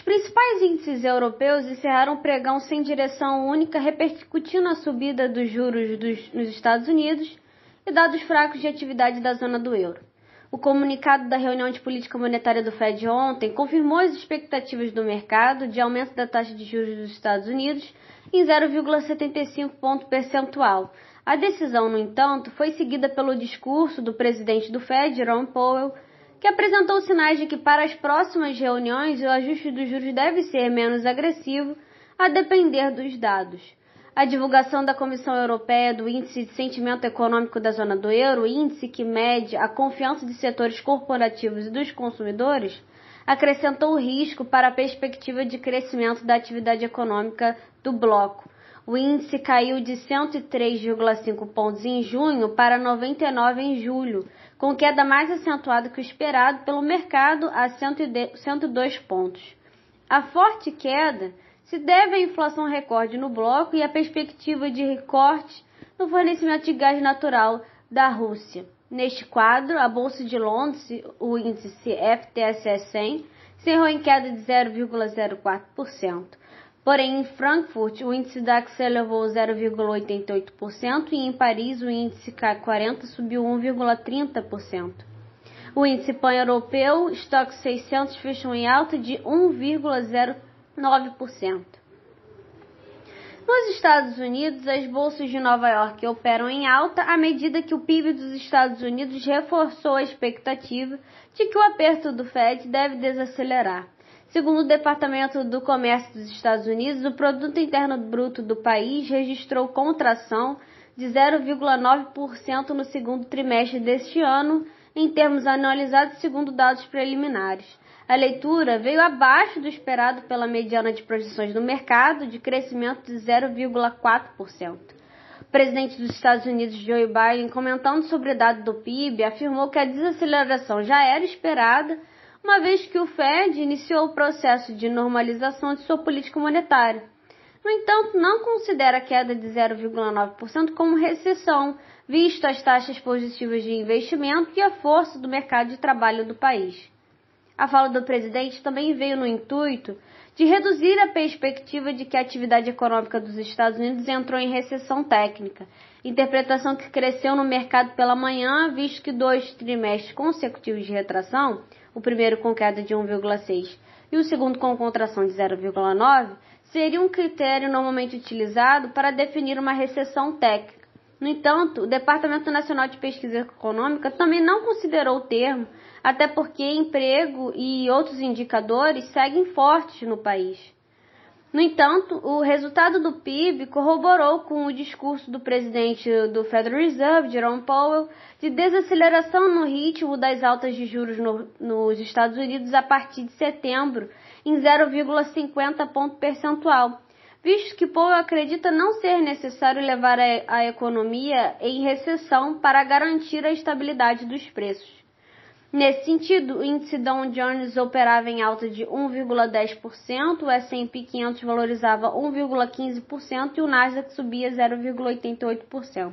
Os principais índices europeus encerraram o pregão sem direção única, repercutindo a subida dos juros dos, nos Estados Unidos e dados fracos de atividade da zona do euro. O comunicado da reunião de política monetária do Fed ontem confirmou as expectativas do mercado de aumento da taxa de juros dos Estados Unidos em 0,75 ponto percentual. A decisão, no entanto, foi seguida pelo discurso do presidente do Fed, Ron Powell, que apresentou sinais de que para as próximas reuniões o ajuste dos juros deve ser menos agressivo, a depender dos dados. A divulgação da Comissão Europeia do Índice de Sentimento Econômico da Zona do Euro, índice que mede a confiança de setores corporativos e dos consumidores, acrescentou risco para a perspectiva de crescimento da atividade econômica do bloco. O índice caiu de 103,5 pontos em junho para 99 em julho, com queda mais acentuada que o esperado pelo mercado a 102 pontos. A forte queda se deve à inflação recorde no bloco e à perspectiva de recorte no fornecimento de gás natural da Rússia. Neste quadro, a Bolsa de Londres, o índice FTSE 100, encerrou em queda de 0,04%. Porém, em Frankfurt, o índice DAX elevou 0,88% e em Paris, o índice K40 subiu 1,30%. O índice pan-europeu, estoque 600, fechou em alta de 1,09%. Nos Estados Unidos, as bolsas de Nova York operam em alta à medida que o PIB dos Estados Unidos reforçou a expectativa de que o aperto do Fed deve desacelerar. Segundo o Departamento do Comércio dos Estados Unidos, o produto interno bruto do país registrou contração de 0,9% no segundo trimestre deste ano, em termos anualizados segundo dados preliminares. A leitura veio abaixo do esperado pela mediana de projeções do mercado, de crescimento de 0,4%. O presidente dos Estados Unidos, Joe Biden, comentando sobre o dado do PIB, afirmou que a desaceleração já era esperada uma vez que o Fed iniciou o processo de normalização de sua política monetária. No entanto, não considera a queda de 0,9% como recessão, visto as taxas positivas de investimento e a força do mercado de trabalho do país. A fala do presidente também veio no intuito de reduzir a perspectiva de que a atividade econômica dos Estados Unidos entrou em recessão técnica, interpretação que cresceu no mercado pela manhã, visto que dois trimestres consecutivos de retração o primeiro com queda de 1,6 e o segundo com contração de 0,9, seria um critério normalmente utilizado para definir uma recessão técnica. No entanto, o Departamento Nacional de Pesquisa Econômica também não considerou o termo, até porque emprego e outros indicadores seguem fortes no país. No entanto, o resultado do PIB corroborou com o discurso do presidente do Federal Reserve, Jerome Powell, de desaceleração no ritmo das altas de juros no, nos Estados Unidos a partir de setembro, em 0,50 ponto percentual, visto que Powell acredita não ser necessário levar a, a economia em recessão para garantir a estabilidade dos preços. Nesse sentido, o índice Dow Jones operava em alta de 1,10%, o S&P 500 valorizava 1,15% e o Nasdaq subia 0,88%.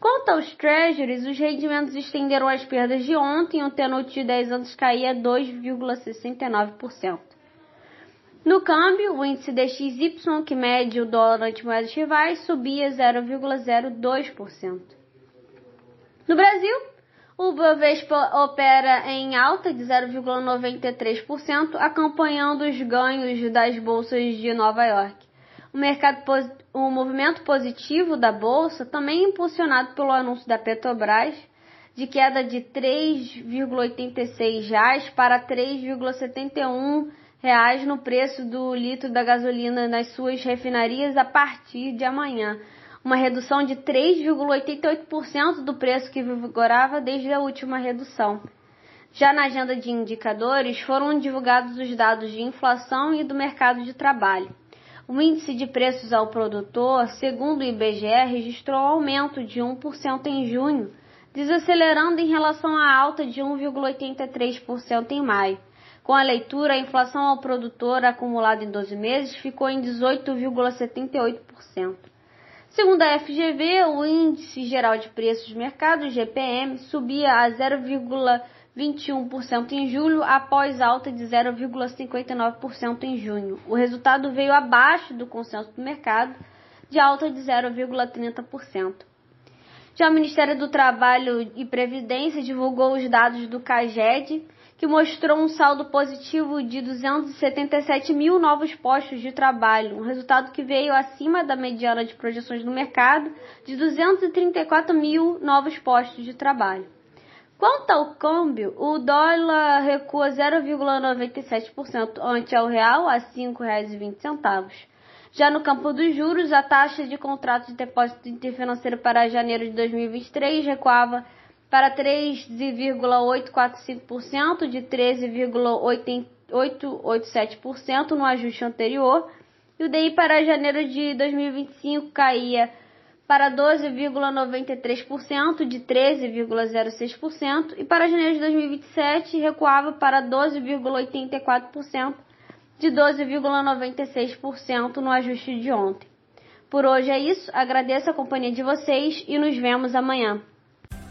Quanto aos treasuries, os rendimentos estenderam as perdas de ontem, o tenor de 10 anos caía 2,69%. No câmbio, o índice DXY, que mede o dólar ante moedas rivais, subia 0,02%. No Brasil, o Bovespa opera em alta de 0,93%, acompanhando os ganhos das bolsas de Nova York. O, mercado, o movimento positivo da bolsa também impulsionado pelo anúncio da Petrobras de queda de R$ 3,86 para R$ 3,71 no preço do litro da gasolina nas suas refinarias a partir de amanhã, uma redução de 3,88% do preço que vigorava desde a última redução. Já na agenda de indicadores, foram divulgados os dados de inflação e do mercado de trabalho. O índice de preços ao produtor, segundo o IBGE, registrou aumento de 1% em junho, desacelerando em relação à alta de 1,83% em maio. Com a leitura, a inflação ao produtor acumulada em 12 meses ficou em 18,78%. Segundo a FGV, o Índice Geral de Preços de Mercado, GPM, subia a 0,21% em julho, após alta de 0,59% em junho. O resultado veio abaixo do consenso do mercado, de alta de 0,30%. Já o Ministério do Trabalho e Previdência divulgou os dados do CAGED, que mostrou um saldo positivo de 277 mil novos postos de trabalho, um resultado que veio acima da mediana de projeções do mercado de 234 mil novos postos de trabalho. Quanto ao câmbio, o dólar recua 0,97% ante ao real a R$ 5,20. Já no campo dos juros, a taxa de contrato de depósito interfinanceiro para janeiro de 2023 recuava para 13,845% de 13,887% no ajuste anterior, e o DI para janeiro de 2025 caía para 12,93% de 13,06% e para janeiro de 2027 recuava para 12,84% de 12,96% no ajuste de ontem. Por hoje é isso, agradeço a companhia de vocês e nos vemos amanhã.